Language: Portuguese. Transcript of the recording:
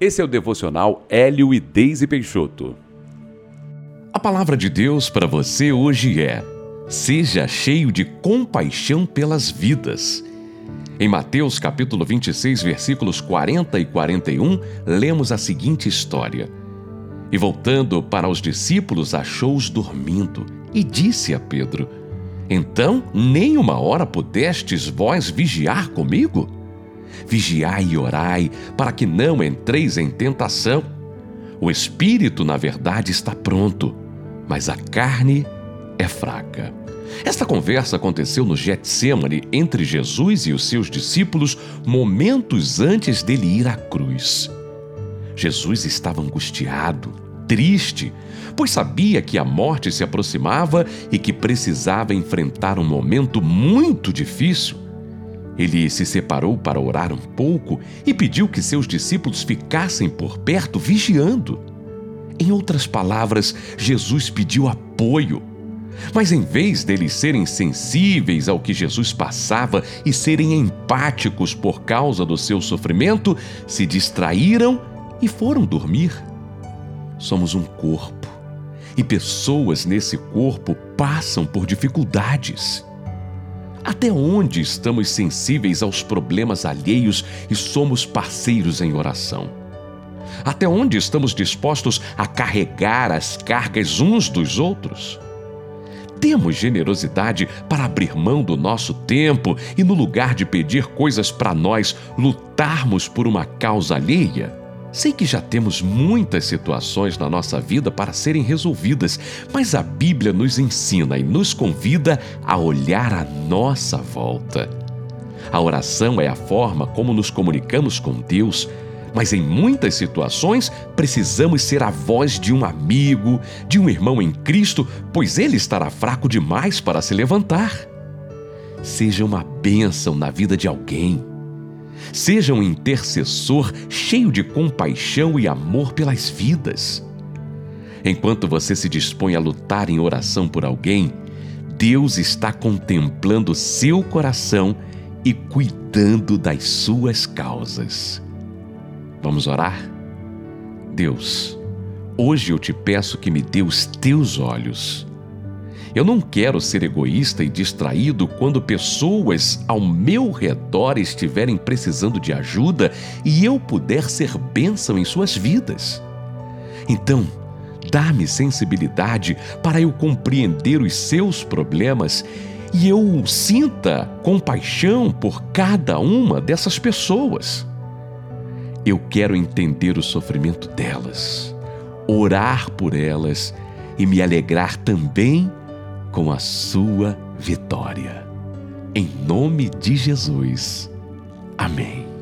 Esse é o devocional Hélio e Deise Peixoto. A palavra de Deus para você hoje é: Seja cheio de compaixão pelas vidas. Em Mateus capítulo 26, versículos 40 e 41, lemos a seguinte história. E voltando para os discípulos, achou-os dormindo e disse a Pedro: Então, nem uma hora pudestes vós vigiar comigo? Vigiai e orai, para que não entreis em tentação. O espírito, na verdade, está pronto, mas a carne é fraca. Esta conversa aconteceu no Getsemane entre Jesus e os seus discípulos momentos antes dele ir à cruz. Jesus estava angustiado, triste, pois sabia que a morte se aproximava e que precisava enfrentar um momento muito difícil. Ele se separou para orar um pouco e pediu que seus discípulos ficassem por perto vigiando. Em outras palavras, Jesus pediu apoio. Mas em vez deles serem sensíveis ao que Jesus passava e serem empáticos por causa do seu sofrimento, se distraíram e foram dormir. Somos um corpo e pessoas nesse corpo passam por dificuldades. Até onde estamos sensíveis aos problemas alheios e somos parceiros em oração? Até onde estamos dispostos a carregar as cargas uns dos outros? Temos generosidade para abrir mão do nosso tempo e, no lugar de pedir coisas para nós, lutarmos por uma causa alheia? Sei que já temos muitas situações na nossa vida para serem resolvidas, mas a Bíblia nos ensina e nos convida a olhar à nossa volta. A oração é a forma como nos comunicamos com Deus, mas em muitas situações precisamos ser a voz de um amigo, de um irmão em Cristo, pois ele estará fraco demais para se levantar. Seja uma bênção na vida de alguém Seja um intercessor cheio de compaixão e amor pelas vidas. Enquanto você se dispõe a lutar em oração por alguém, Deus está contemplando seu coração e cuidando das suas causas. Vamos orar? Deus, hoje eu te peço que me dê os teus olhos eu não quero ser egoísta e distraído quando pessoas ao meu redor estiverem precisando de ajuda e eu puder ser bênção em suas vidas. Então, dá-me sensibilidade para eu compreender os seus problemas e eu sinta compaixão por cada uma dessas pessoas. Eu quero entender o sofrimento delas, orar por elas e me alegrar também com a sua vitória. Em nome de Jesus. Amém.